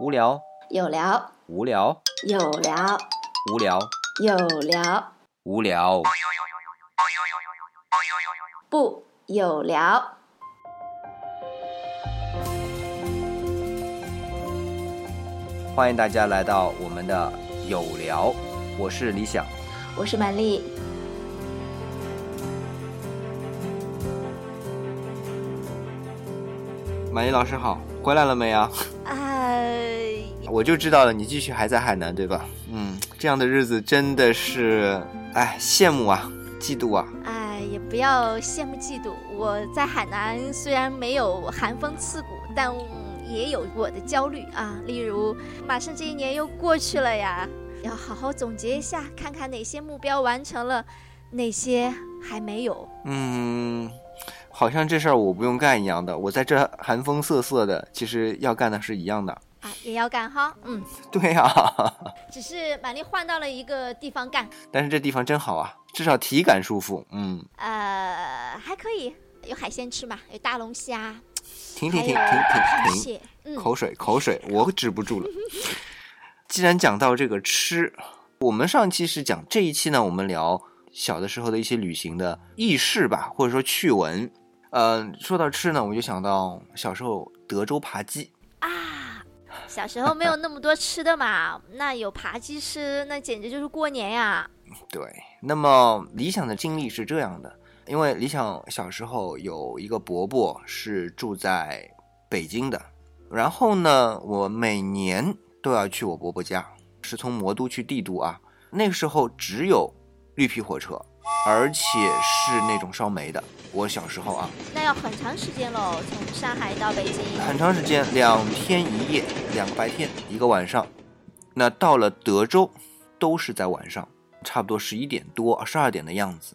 无聊，有聊，无聊，有聊，无聊，有聊，无聊。不有聊。欢迎大家来到我们的有聊，我是李想。我是满丽，满意老师好，回来了没啊？哎，我就知道了，你继续还在海南对吧？嗯，这样的日子真的是，哎，羡慕啊，嫉妒啊。哎，也不要羡慕嫉妒。我在海南虽然没有寒风刺骨，但也有我的焦虑啊。例如，马上这一年又过去了呀，要好好总结一下，看看哪些目标完成了，哪些还没有。嗯，好像这事儿我不用干一样的，我在这寒风瑟瑟的，其实要干的是一样的。啊，也要干哈，嗯，对呀、只是满丽换到了一个地方干，但是这地方真好啊，至少体感舒服。嗯，呃，还可以，有海鲜吃嘛，有大龙虾，停停停停停停，口水口水，我止不住了。既然讲到这个吃，我们上期是讲这一期呢，我们聊小的时候的一些旅行的轶事吧，或者说趣闻。呃，说到吃呢，我就想到小时候德州扒鸡。啊，小时候没有那么多吃的嘛，那有扒鸡吃，那简直就是过年呀。对，那么理想的经历是这样的，因为理想小时候有一个伯伯是住在北京的，然后呢，我每年都要去我伯伯家，是从魔都去帝都啊。那个时候只有绿皮火车，而且是那种烧煤的。我小时候啊，那要很长时间喽，从上海到北京。很长时间，两天一夜，两个白天，一个晚上。那到了德州，都是在晚上，差不多十一点多、十二点的样子。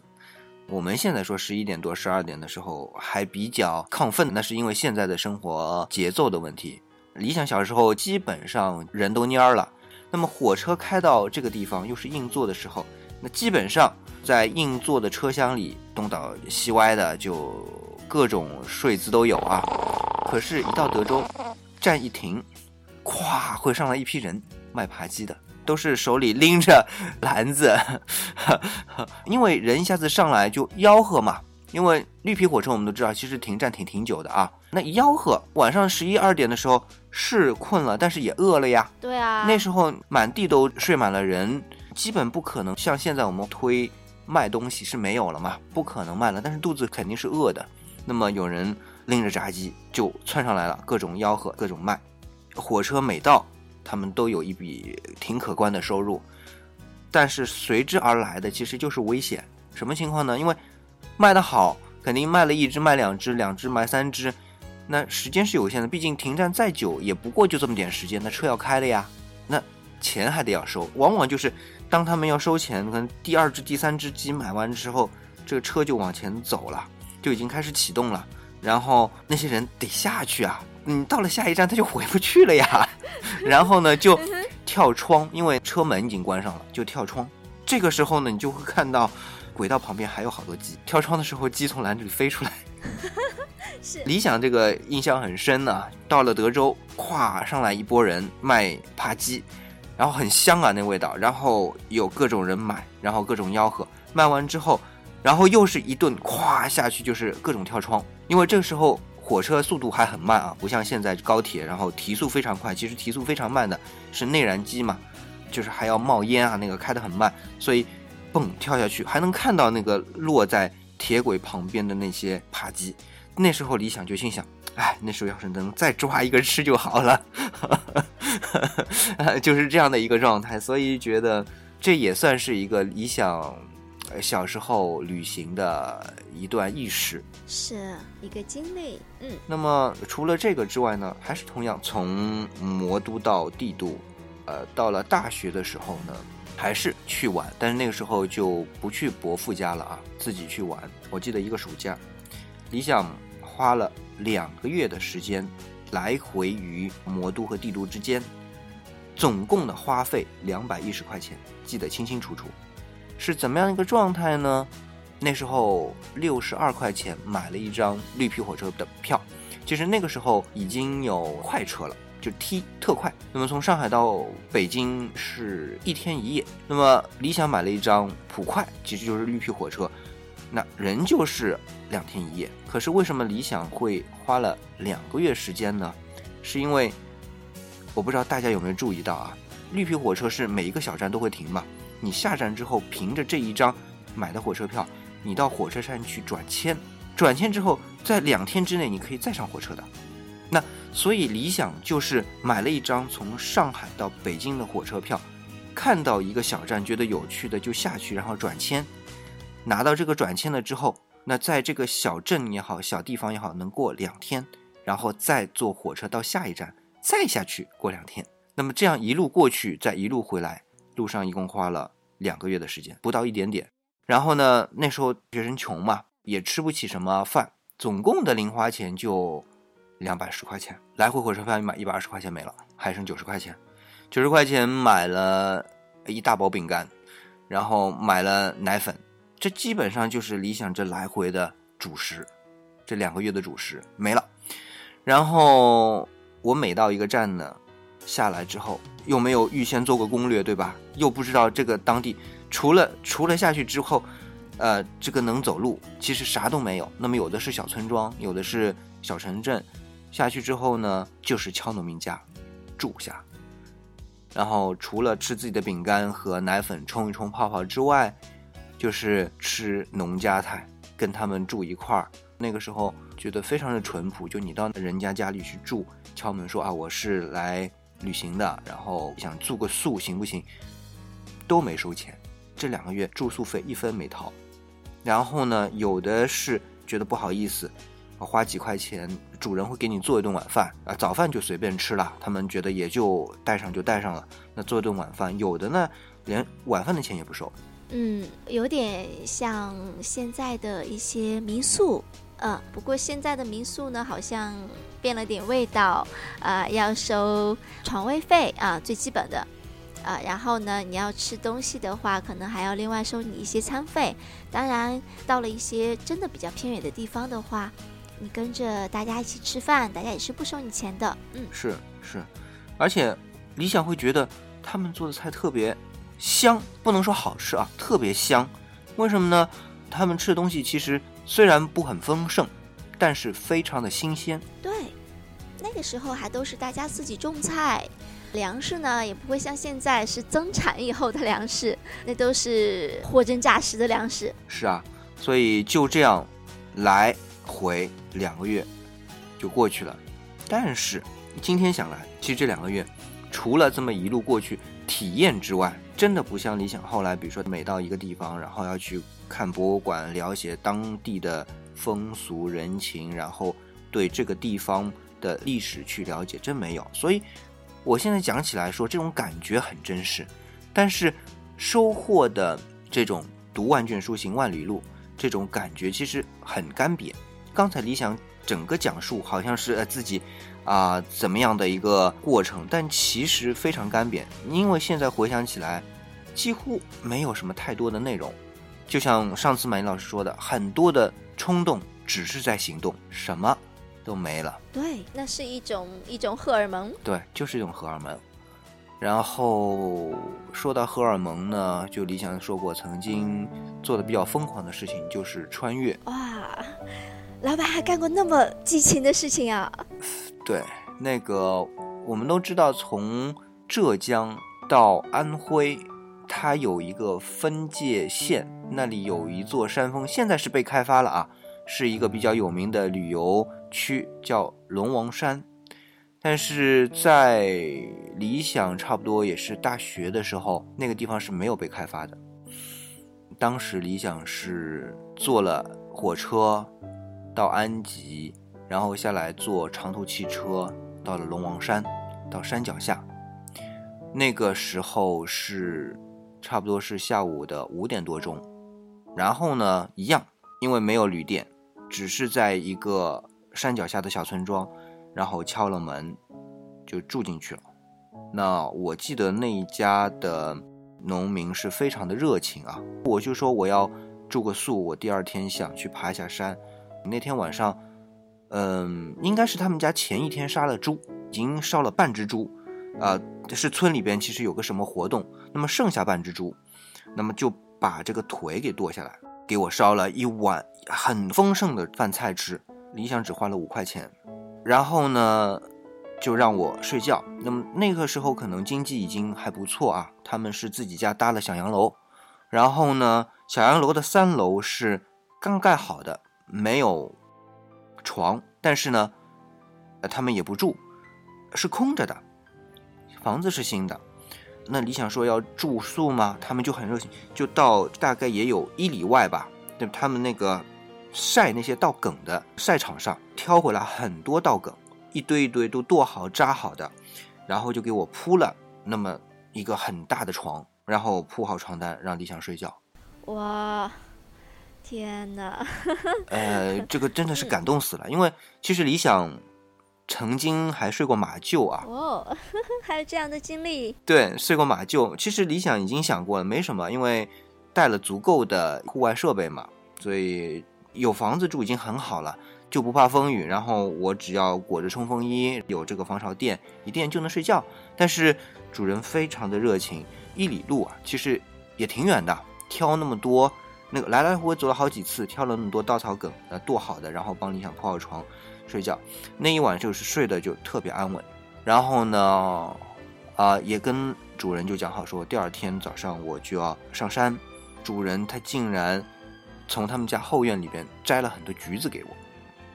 我们现在说十一点多、十二点的时候还比较亢奋，那是因为现在的生活节奏的问题。理想小时候基本上人都蔫儿了，那么火车开到这个地方又是硬座的时候，那基本上在硬座的车厢里东倒西歪的，就各种睡姿都有啊。可是，一到德州，站一停，咵会上来一批人卖扒鸡的，都是手里拎着篮子，因为人一下子上来就吆喝嘛。因为绿皮火车我们都知道，其实停站挺挺久的啊。那一吆喝，晚上十一二点的时候是困了，但是也饿了呀。对啊，那时候满地都睡满了人，基本不可能像现在我们推卖东西是没有了嘛，不可能卖了，但是肚子肯定是饿的。那么有人拎着炸鸡就窜上来了，各种吆喝，各种卖。火车每到，他们都有一笔挺可观的收入，但是随之而来的其实就是危险。什么情况呢？因为卖得好，肯定卖了一只卖两只，两只卖三只，那时间是有限的，毕竟停站再久也不过就这么点时间，那车要开了呀，钱还得要收。往往就是当他们要收钱，可能第二只、第三只鸡买完之后，这个车就往前走了，就已经开始启动了，然后那些人得下去啊，你到了下一站他就回不去了呀，然后呢就跳窗，因为车门已经关上了，就跳窗。这个时候呢，你就会看到轨道旁边还有好多鸡，跳窗的时候鸡从篮子里飞出来。是理想这个印象很深呢、到了德州，咵上来一波人卖扒鸡，然后很香啊那味道，然后有各种人买，然后各种吆喝，卖完之后，然后又是一顿咵下去就是各种跳窗，因为这个时候火车速度还很慢啊，不像现在高铁，然后提速非常快，其实提速非常慢的是内燃机嘛，就是还要冒烟啊，那个开得很慢，所以蹦跳下去，还能看到那个落在铁轨旁边的那些扒鸡。那时候理想就心想，哎，那时候要是能再抓一个吃就好了，就是这样的一个状态。所以觉得这也算是一个理想呃小时候旅行的一段轶事。是一个经历，嗯，那么除了这个之外呢，还是同样从魔都到帝都，呃，到了大学的时候呢，还是去玩，但是那个时候就不去伯父家了啊，自己去玩。我记得一个暑假，理想花了两个月的时间来回于魔都和帝都之间，总共的花费两百一十块钱，记得清清楚楚。是怎么样一个状态呢？那时候六十二块钱买了一张绿皮火车的票，其实那个时候已经有快车了，就 T 特快。那么从上海到北京是一天一夜。那么理想买了一张普快，其实就是绿皮火车，那仍旧是两天一夜。可是为什么理想会花了两个月时间呢？是因为我不知道大家有没有注意到啊，绿皮火车是每一个小站都会停嘛。你下站之后，凭着这一张买的火车票，你到火车站去转签，转签之后，在两天之内你可以再上火车的。那所以理想就是买了一张从上海到北京的火车票，看到一个小站觉得有趣的就下去，然后转签，拿到这个转签了之后，那在这个小镇也好，小地方也好，能过两天，然后再坐火车到下一站，再下去过两天。那么这样一路过去，再一路回来。路上一共花了两个月的时间，不到一点点。然后呢，那时候学生穷嘛，也吃不起什么饭，总共的零花钱就两百十块钱，来回火车票买一百二十块钱没了，还剩九十块钱。九十块钱买了一大包饼干，然后买了奶粉，这基本上就是理想这来回的主食，这两个月的主食没了。然后我每到一个站呢。下来之后又没有预先做过攻略，对吧？又不知道这个当地除了除了下去之后，呃，这个能走路，其实啥都没有。那么有的是小村庄，有的是小城镇。下去之后呢，就是敲农民家住下，然后除了吃自己的饼干和奶粉冲一冲泡泡之外，就是吃农家菜，跟他们住一块儿。那个时候觉得非常的淳朴，就你到人家家里去住，敲门说啊，我是来。旅行的，然后想住个宿行不行？都没收钱，这两个月住宿费一分没掏。然后呢，有的是觉得不好意思，花几块钱，主人会给你做一顿晚饭啊，早饭就随便吃了，他们觉得也就带上就带上了。那做一顿晚饭，有的呢连晚饭的钱也不收。嗯，有点像现在的一些民宿。嗯，不过现在的民宿呢，好像变了点味道，啊，要收床位费啊，最基本的，啊，然后呢，你要吃东西的话，可能还要另外收你一些餐费。当然，到了一些真的比较偏远的地方的话，你跟着大家一起吃饭，大家也是不收你钱的。嗯，是是，而且理想会觉得他们做的菜特别香，不能说好吃啊，特别香。为什么呢？他们吃的东西其实。虽然不很丰盛，但是非常的新鲜。对，那个时候还都是大家自己种菜，粮食呢也不会像现在是增产以后的粮食，那都是货真价实的粮食。是啊，所以就这样来回两个月就过去了。但是今天想来，其实这两个月除了这么一路过去体验之外，真的不像理想。后来比如说每到一个地方，然后要去。看博物馆，了解当地的风俗人情，然后对这个地方的历史去了解，真没有。所以，我现在讲起来说，这种感觉很真实，但是收获的这种“读万卷书，行万里路”这种感觉其实很干瘪。刚才理想整个讲述好像是呃自己啊怎么样的一个过程，但其实非常干瘪，因为现在回想起来，几乎没有什么太多的内容。就像上次马云老师说的，很多的冲动只是在行动，什么都没了。对，那是一种一种荷尔蒙。对，就是一种荷尔蒙。然后说到荷尔蒙呢，就李想说过，曾经做的比较疯狂的事情就是穿越。哇，老板还干过那么激情的事情啊！对，那个我们都知道，从浙江到安徽。它有一个分界线，那里有一座山峰，现在是被开发了啊，是一个比较有名的旅游区，叫龙王山。但是在理想差不多也是大学的时候，那个地方是没有被开发的。当时理想是坐了火车到安吉，然后下来坐长途汽车到了龙王山，到山脚下。那个时候是。差不多是下午的五点多钟，然后呢，一样，因为没有旅店，只是在一个山脚下的小村庄，然后敲了门，就住进去了。那我记得那一家的农民是非常的热情啊，我就说我要住个宿，我第二天想去爬一下山。那天晚上，嗯，应该是他们家前一天杀了猪，已经烧了半只猪，啊，是村里边其实有个什么活动，那么剩下半只猪，那么就把这个腿给剁下来，给我烧了一碗很丰盛的饭菜吃。理想只花了五块钱，然后呢，就让我睡觉。那么那个时候可能经济已经还不错啊，他们是自己家搭了小洋楼，然后呢，小洋楼的三楼是刚盖好的，没有床，但是呢，呃，他们也不住，是空着的，房子是新的。那理想说要住宿吗？他们就很热情，就到大概也有一里外吧，对他们那个。晒那些稻梗的晒场上挑回来很多稻梗，一堆一堆都剁好扎好的，然后就给我铺了那么一个很大的床，然后铺好床单让李想睡觉。哇，天哪！呃，这个真的是感动死了，因为其实李想曾经还睡过马厩啊。哦，还有这样的经历？对，睡过马厩。其实理想已经想过了，没什么，因为带了足够的户外设备嘛，所以。有房子住已经很好了，就不怕风雨。然后我只要裹着冲锋衣，有这个防潮垫，一垫就能睡觉。但是主人非常的热情，一里路啊，其实也挺远的，挑那么多，那个来来回回走了好几次，挑了那么多稻草梗，呃，剁好的，然后帮理想铺好床睡觉。那一晚就是睡的就特别安稳。然后呢，啊，也跟主人就讲好说，第二天早上我就要上山。主人他竟然。从他们家后院里边摘了很多橘子给我，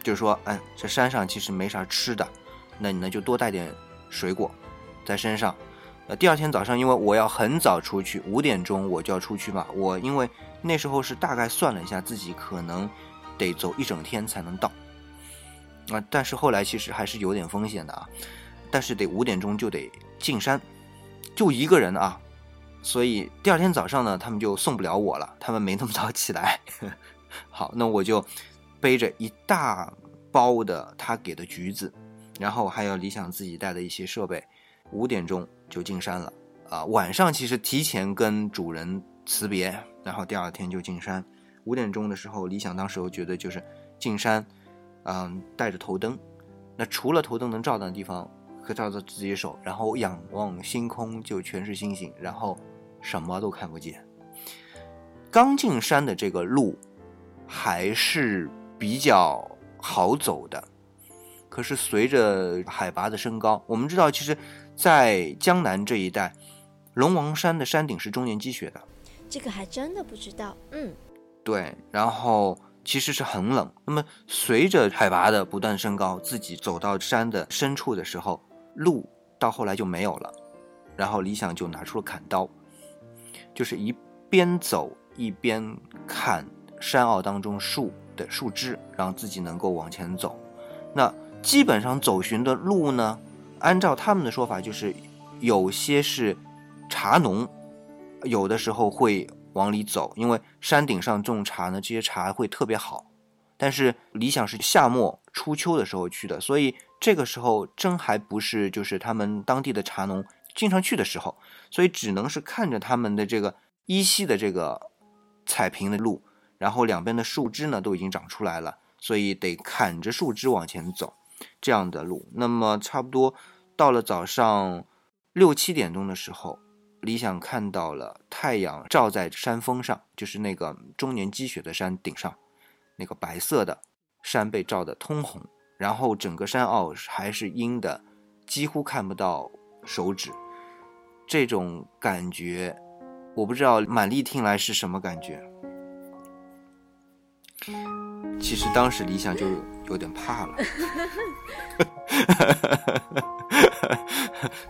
就说，哎，这山上其实没啥吃的，那你呢就多带点水果在身上。呃，第二天早上，因为我要很早出去，五点钟我就要出去嘛。我因为那时候是大概算了一下，自己可能得走一整天才能到。啊，但是后来其实还是有点风险的啊。但是得五点钟就得进山，就一个人啊。所以第二天早上呢，他们就送不了我了，他们没那么早起来。好，那我就背着一大包的他给的橘子，然后还有理想自己带的一些设备，五点钟就进山了。啊，晚上其实提前跟主人辞别，然后第二天就进山。五点钟的时候，李想当时我觉得就是进山，嗯，带着头灯，那除了头灯能照到的地方，可照到自己手，然后仰望星空，就全是星星，然后。什么都看不见。刚进山的这个路还是比较好走的，可是随着海拔的升高，我们知道，其实，在江南这一带，龙王山的山顶是终年积雪的。这个还真的不知道。嗯，对。然后其实是很冷。那么随着海拔的不断升高，自己走到山的深处的时候，路到后来就没有了。然后李想就拿出了砍刀。就是一边走一边砍山坳当中树的树枝，让自己能够往前走。那基本上走寻的路呢，按照他们的说法，就是有些是茶农，有的时候会往里走，因为山顶上种茶呢，这些茶会特别好。但是理想是夏末初秋的时候去的，所以这个时候真还不是就是他们当地的茶农。经常去的时候，所以只能是看着他们的这个依稀的这个踩平的路，然后两边的树枝呢都已经长出来了，所以得砍着树枝往前走，这样的路。那么差不多到了早上六七点钟的时候，理想看到了太阳照在山峰上，就是那个终年积雪的山顶上，那个白色的山被照得通红，然后整个山坳还是阴的，几乎看不到手指。这种感觉，我不知道满丽听来是什么感觉。其实当时理想就有点怕了。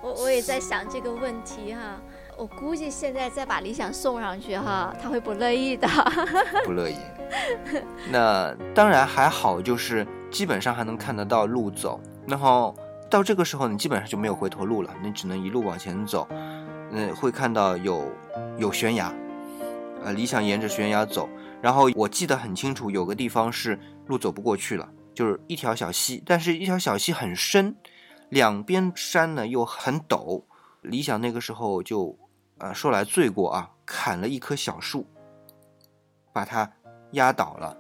我我也在想这个问题哈，我估计现在再把理想送上去哈，他会不乐意的。不乐意。那当然还好，就是基本上还能看得到路走，然后。到这个时候，你基本上就没有回头路了，你只能一路往前走。嗯，会看到有有悬崖，呃，理想沿着悬崖走。然后我记得很清楚，有个地方是路走不过去了，就是一条小溪，但是一条小溪很深，两边山呢又很陡。理想那个时候就，呃，说来罪过啊，砍了一棵小树，把它压倒了，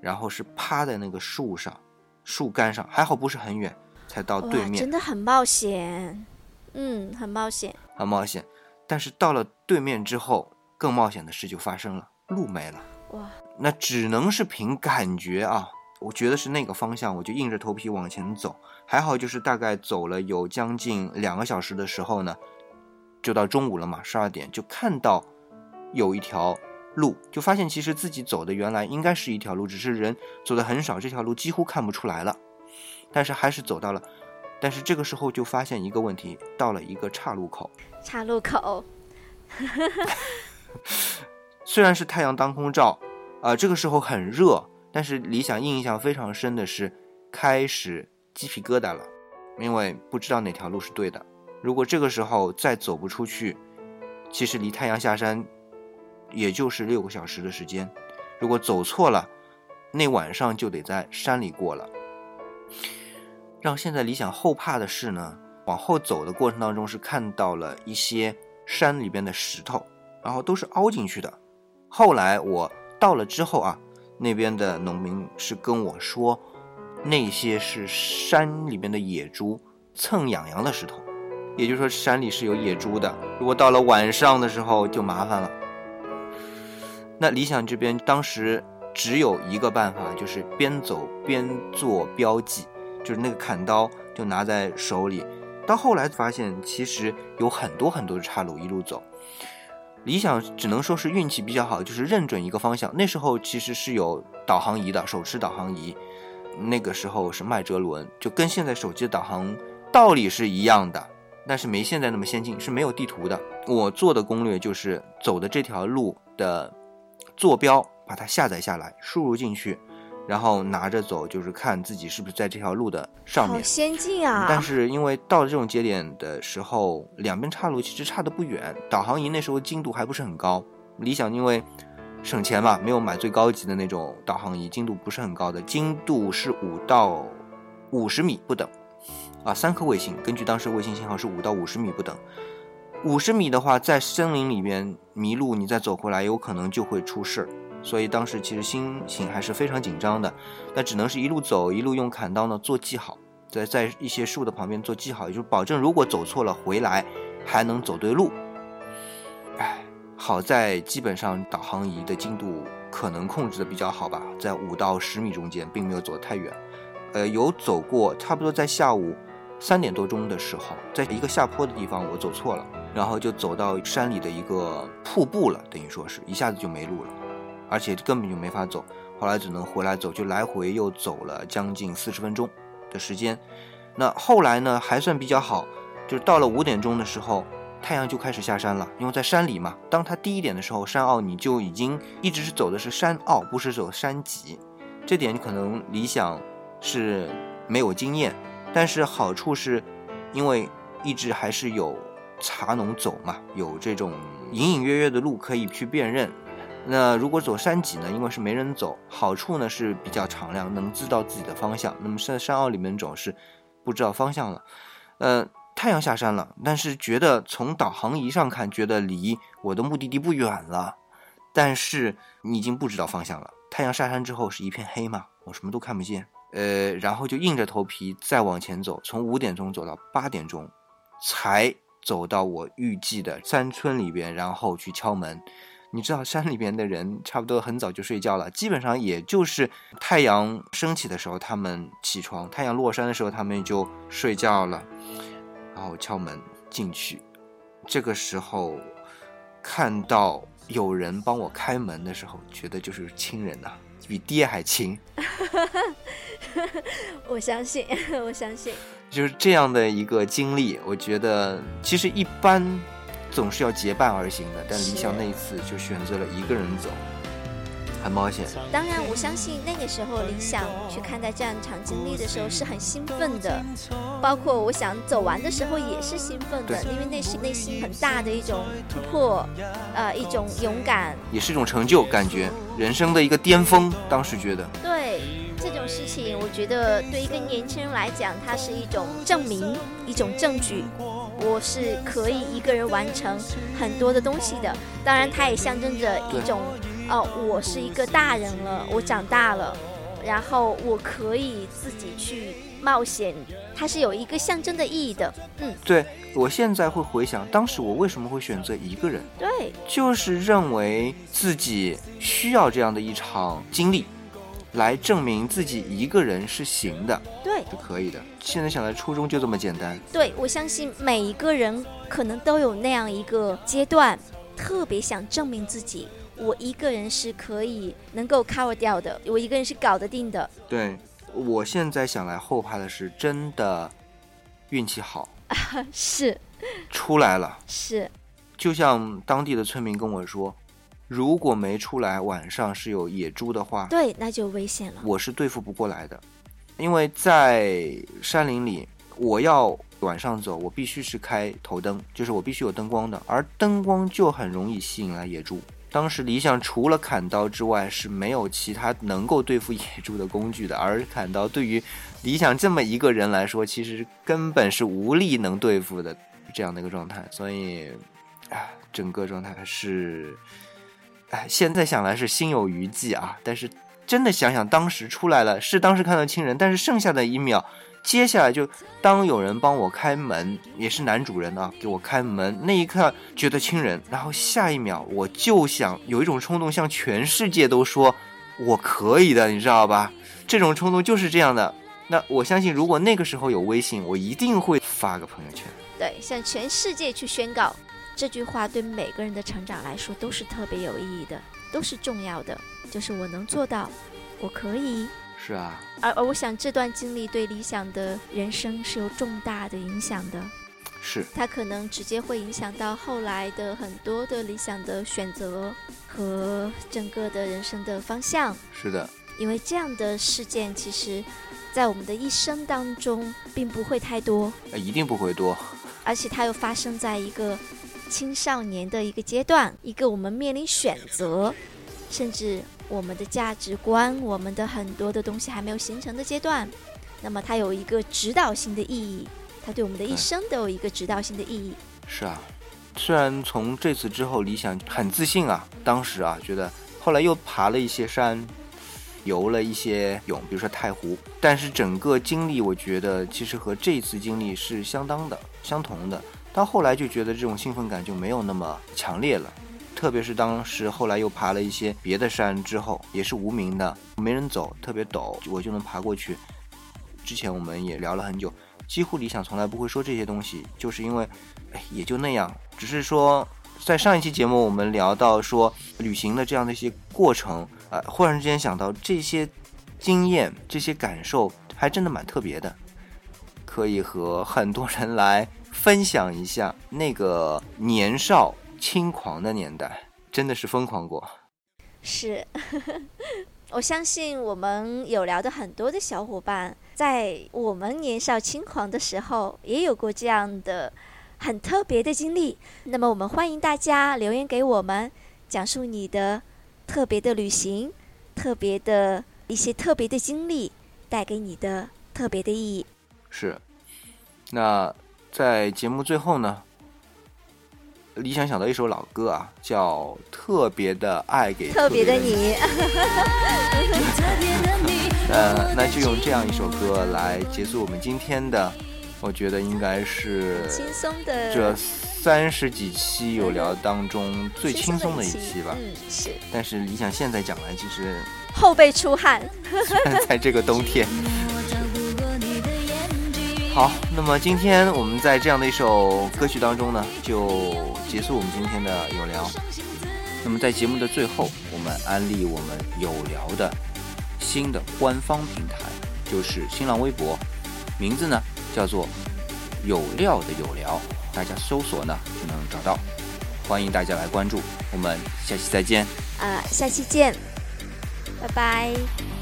然后是趴在那个树上，树干上，还好不是很远。才到对面，真的很冒险。嗯，很冒险，很冒险。但是到了对面之后，更冒险的事就发生了，路没了。哇，那只能是凭感觉啊。我觉得是那个方向，我就硬着头皮往前走。还好就是大概走了有将近两个小时的时候呢，就到中午了嘛，十二点就看到有一条路，就发现其实自己走的原来应该是一条路，只是人走的很少，这条路几乎看不出来了。但是还是走到了。但是这个时候就发现一个问题，到了一个岔路口。岔路口，虽然是太阳当空照，啊，这个时候很热，但是李想印象非常深的是，开始鸡皮疙瘩了，因为不知道哪条路是对的。如果这个时候再走不出去，其实离太阳下山也就是六个小时的时间。如果走错了，那晚上就得在山里过了。让现在理想后怕的是呢，往后走的过程当中是看到了一些山里边的石头，然后都是凹进去的。后来我到了之后啊，那边的农民是跟我说，那些是山里边的野猪蹭痒痒的石头，也就是说山里是有野猪的。如果到了晚上的时候就麻烦了。那理想这边当时只有一个办法，就是边走边做标记。就是那个砍刀就拿在手里，到后来发现其实有很多很多的岔路，一路走。理想只能说是运气比较好，就是认准一个方向。那时候其实是有导航仪的，手持导航仪。那个时候是麦哲伦，就跟现在手机的导航道理是一样的，但是没现在那么先进，是没有地图的。我做的攻略就是走的这条路的坐标，把它下载下来，输入进去。然后拿着走，就是看自己是不是在这条路的上面。好先进啊！但是因为到了这种节点的时候，两边岔路其实差的不远。导航仪那时候精度还不是很高。理想因为省钱嘛，没有买最高级的那种导航仪，精度不是很高的，精度是五到五十米不等。啊，三颗卫星，根据当时卫星信号是五到五十米不等。五十米的话，在森林里面迷路，你再走回来，有可能就会出事。所以当时其实心情还是非常紧张的，那只能是一路走，一路用砍刀呢做记号，在在一些树的旁边做记号，也就是保证如果走错了回来还能走对路。哎，好在基本上导航仪的精度可能控制的比较好吧，在五到十米中间，并没有走得太远。呃，有走过，差不多在下午三点多钟的时候，在一个下坡的地方我走错了，然后就走到山里的一个瀑布了，等于说是一下子就没路了。而且根本就没法走，后来只能回来走，就来回又走了将近四十分钟的时间。那后来呢，还算比较好，就是到了五点钟的时候，太阳就开始下山了。因为在山里嘛，当它低一点的时候，山坳你就已经一直是走的是山坳，不是走山脊。这点可能理想是没有经验，但是好处是，因为一直还是有茶农走嘛，有这种隐隐约约的路可以去辨认。那如果走山脊呢？因为是没人走，好处呢是比较敞亮，能知道自己的方向。那么在山坳里面走是不知道方向了。呃，太阳下山了，但是觉得从导航仪上看，觉得离我的目的地不远了。但是你已经不知道方向了。太阳下山之后是一片黑嘛，我什么都看不见。呃，然后就硬着头皮再往前走，从五点钟走到八点钟，才走到我预计的山村里边，然后去敲门。你知道山里边的人差不多很早就睡觉了，基本上也就是太阳升起的时候他们起床，太阳落山的时候他们就睡觉了。然后敲门进去，这个时候看到有人帮我开门的时候，觉得就是亲人呐，比爹还亲。我相信，我相信，就是这样的一个经历，我觉得其实一般。总是要结伴而行的，但李想那一次就选择了一个人走，很冒险。当然，我相信那个时候李想去看待这样一场经历的时候是很兴奋的，包括我想走完的时候也是兴奋的，因为那是内心很大的一种突破，呃，一种勇敢，也是一种成就感觉，人生的一个巅峰。当时觉得，对这种事情，我觉得对一个年轻人来讲，它是一种证明，一种证据。我是可以一个人完成很多的东西的，当然，它也象征着一种，哦，我是一个大人了，我长大了，然后我可以自己去冒险，它是有一个象征的意义的。嗯，对我现在会回想，当时我为什么会选择一个人，对，就是认为自己需要这样的一场经历，来证明自己一个人是行的，对，是可以的。现在想来，初衷就这么简单。对，我相信每一个人可能都有那样一个阶段，特别想证明自己，我一个人是可以能够 cover 掉的，我一个人是搞得定的。对我现在想来，后怕的是真的运气好，是出来了。是，就像当地的村民跟我说，如果没出来，晚上是有野猪的话，对，那就危险了。我是对付不过来的，因为在山林里，我要晚上走，我必须是开头灯，就是我必须有灯光的，而灯光就很容易吸引来野猪。当时理想除了砍刀之外是没有其他能够对付野猪的工具的，而砍刀对于理想这么一个人来说，其实根本是无力能对付的这样的一个状态，所以，啊，整个状态是，现在想来是心有余悸啊，但是真的想想当时出来了，是当时看到亲人，但是剩下的一秒，接下来就当有人帮我开门，也是男主人啊，给我开门那一刻觉得亲人，然后下一秒我就想有一种冲动，向全世界都说我可以的，你知道吧？这种冲动就是这样的。那我相信，如果那个时候有微信，我一定会发个朋友圈。对，向全世界去宣告这句话，对每个人的成长来说都是特别有意义的，都是重要的。就是我能做到，我可以。是啊，而而我想这段经历对理想的人生是有重大的影响的，是它可能直接会影响到后来的很多的理想的选择和整个的人生的方向。是的，因为这样的事件，其实，在我们的一生当中并不会太多，呃一定不会多。而且它又发生在一个青少年的一个阶段，一个我们面临选择，甚至我们的价值观、我们的很多的东西还没有形成的阶段。那么它有一个指导性的意义，它对我们的一生都有一个指导性的意义。是啊，虽然从这次之后，理想很自信啊，当时啊觉得，后来又爬了一些山，游了一些泳，比如说太湖，但是整个经历，我觉得其实和这一次经历是相当的、相同的。到后来就觉得这种兴奋感就没有那么强烈了，特别是当时后来又爬了一些别的山之后，也是无名的，没人走，特别陡，我就能爬过去。之前我们也聊了很久，几乎理想从来不会说这些东西，就是因为，哎，也就那样。只是说，在上一期节目我们聊到说旅行的这样的一些过程，呃，忽然之间想到这些经验、这些感受，还真的蛮特别的，可以和很多人来分享一下那个年少轻狂的年代，真的是疯狂过。是，我相信我们有聊的很多的小伙伴，在我们年少轻狂的时候，也有过这样的很特别的经历。那么，我们欢迎大家留言给我们，讲述你的特别的旅行、特别的一些特别的经历，带给你的特别的意义。是，那在节目最后呢，理想想到一首老歌啊，叫《特别的爱给特别的》。你，呃，那就用这样一首歌来结束我们今天的，我觉得应该是轻松的这三十几期有聊当中最轻松的一期吧。嗯，是但是理想现在讲来，其实后背出汗。在这个冬天。好，那么今天我们在这样的一首歌曲当中呢，就结束我们今天的有聊。那么在节目的最后，我们安利我们有聊的新的官方平台，就是新浪微博，名字呢叫做有料的有聊，大家搜索呢就能找到。欢迎大家来关注，我们下期再见。啊，下期见，拜拜。